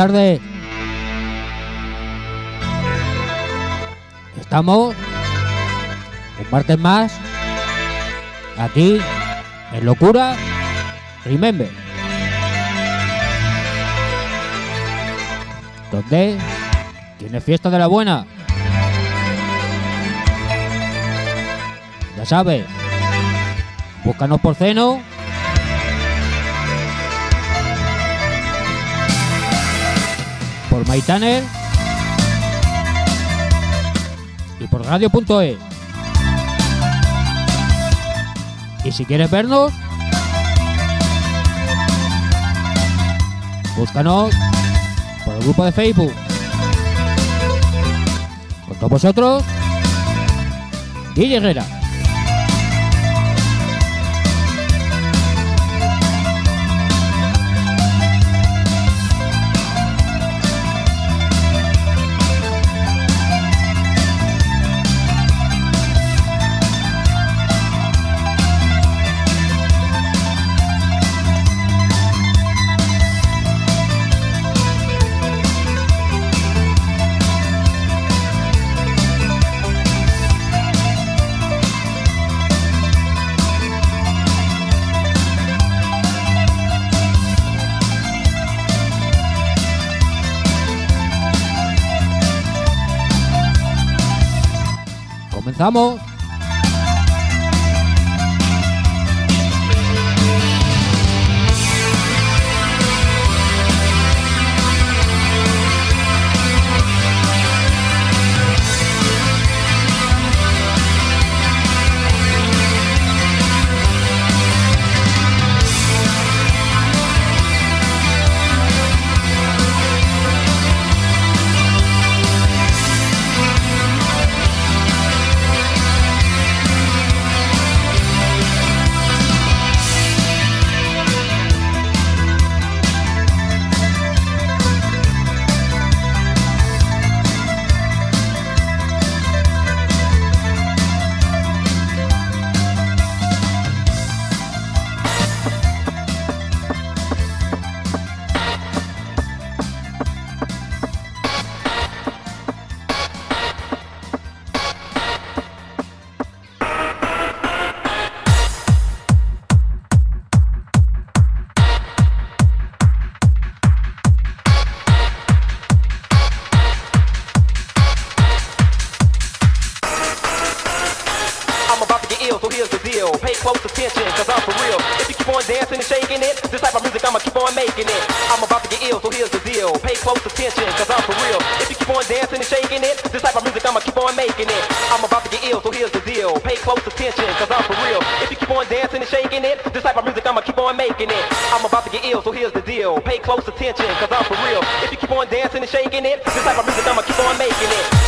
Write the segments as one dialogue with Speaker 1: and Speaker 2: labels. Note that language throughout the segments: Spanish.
Speaker 1: tardes. Estamos un martes más aquí en Locura Remember. Donde tiene fiesta de la buena. Ya sabes, búscanos por ceno por Maitaner y por radio.es. Y si quieres vernos, búscanos por el grupo de Facebook. Con todos vosotros, Guille Herrera.
Speaker 2: Comenzamos.
Speaker 3: Deal. Pay close attention, cause I'm for real. If you keep on dancing and shaking it, this type of music I'ma keep on making it. I'm about to get ill, so here's the deal. Pay close attention, cause I'm for real. If you keep on dancing and shaking it, this type of music I'ma keep on making it. I'm about to get ill, so here's the deal. Pay close attention, cause I'm for real. If you keep on dancing and shaking it, this type of music I'ma keep on making it.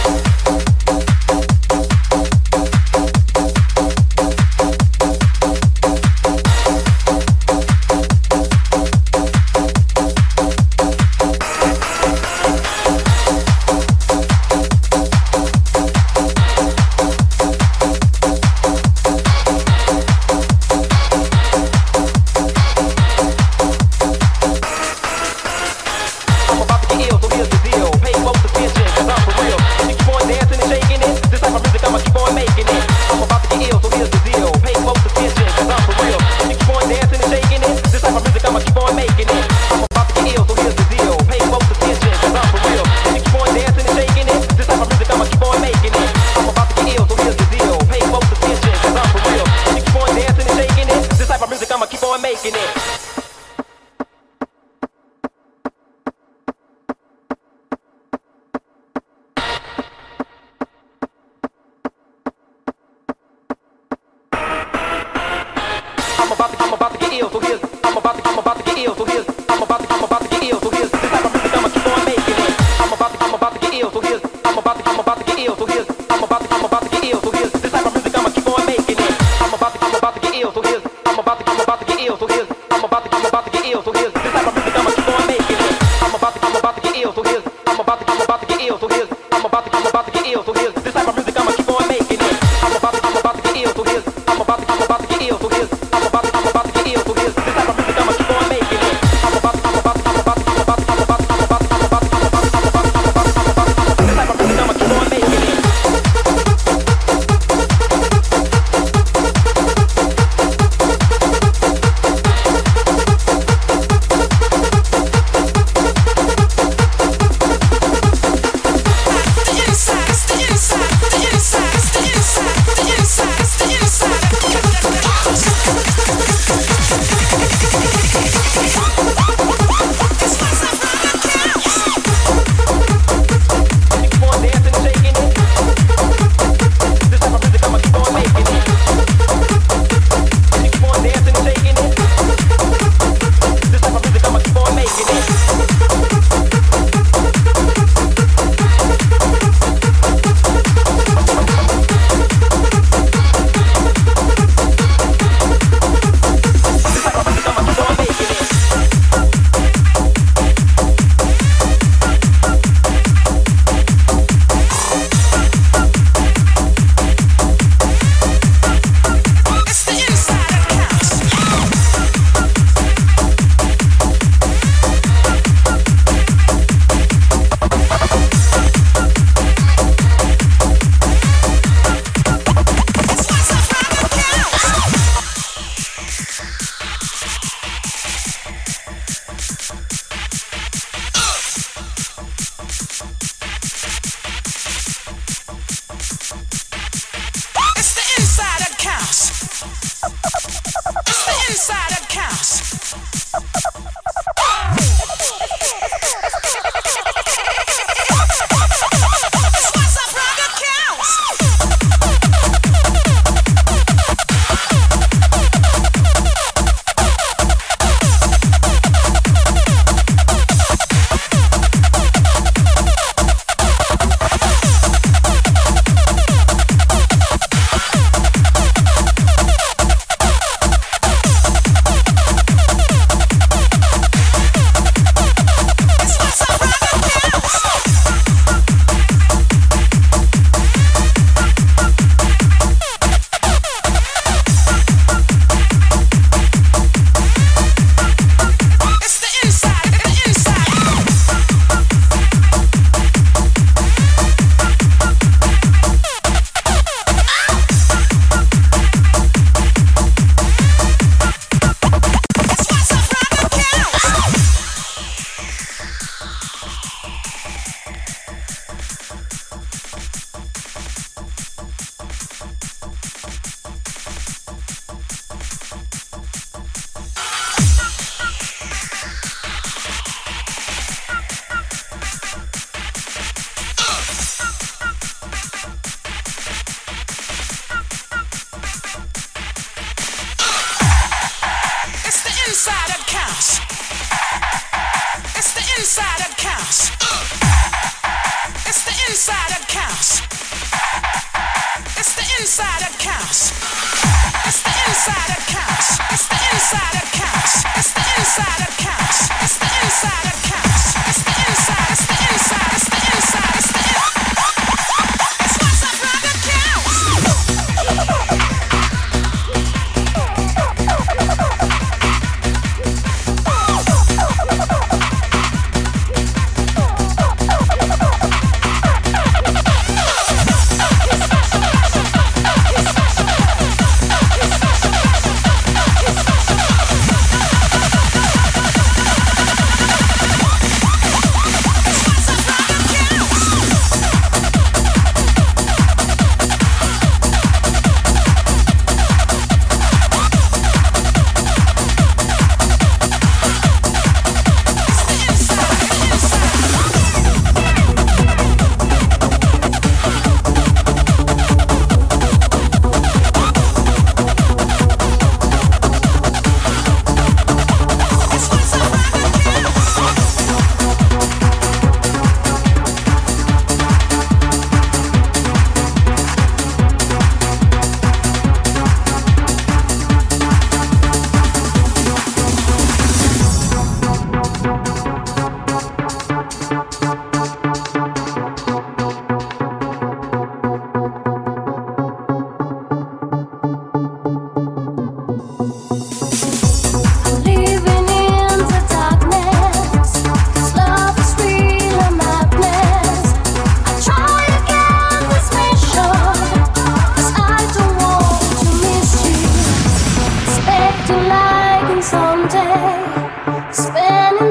Speaker 4: Coquillo, Coquillo.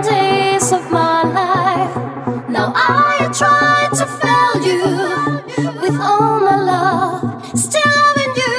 Speaker 4: days of my life. Now I try to fail you with all my love, still in you.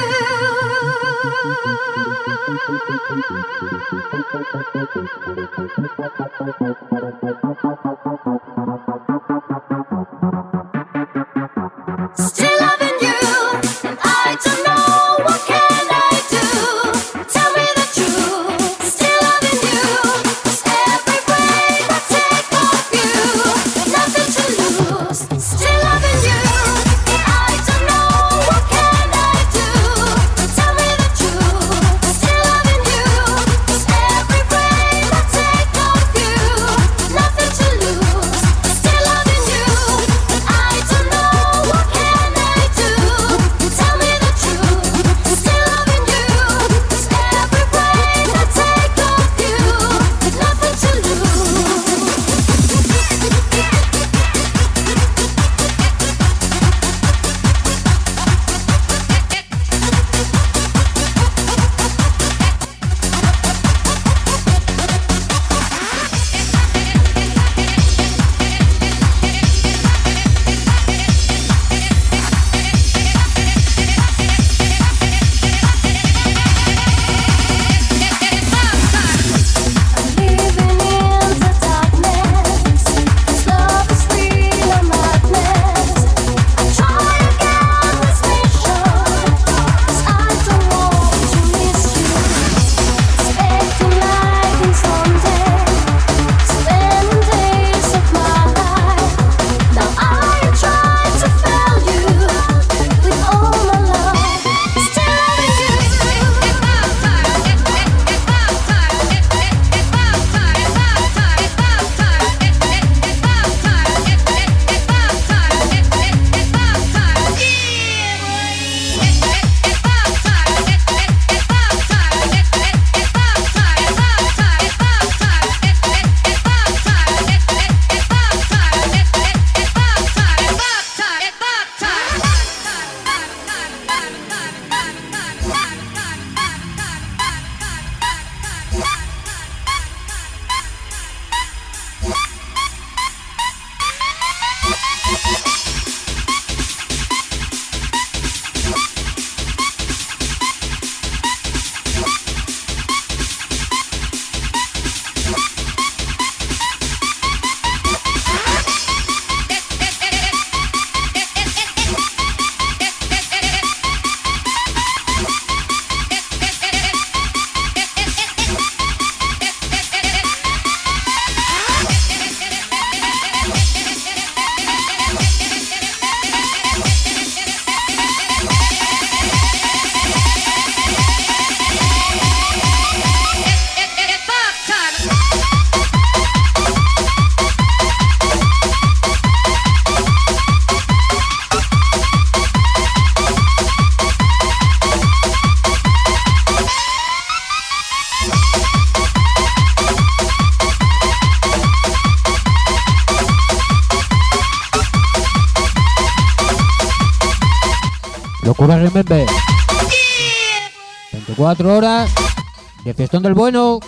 Speaker 2: Locura Remember. 24 horas de fiestón del bueno.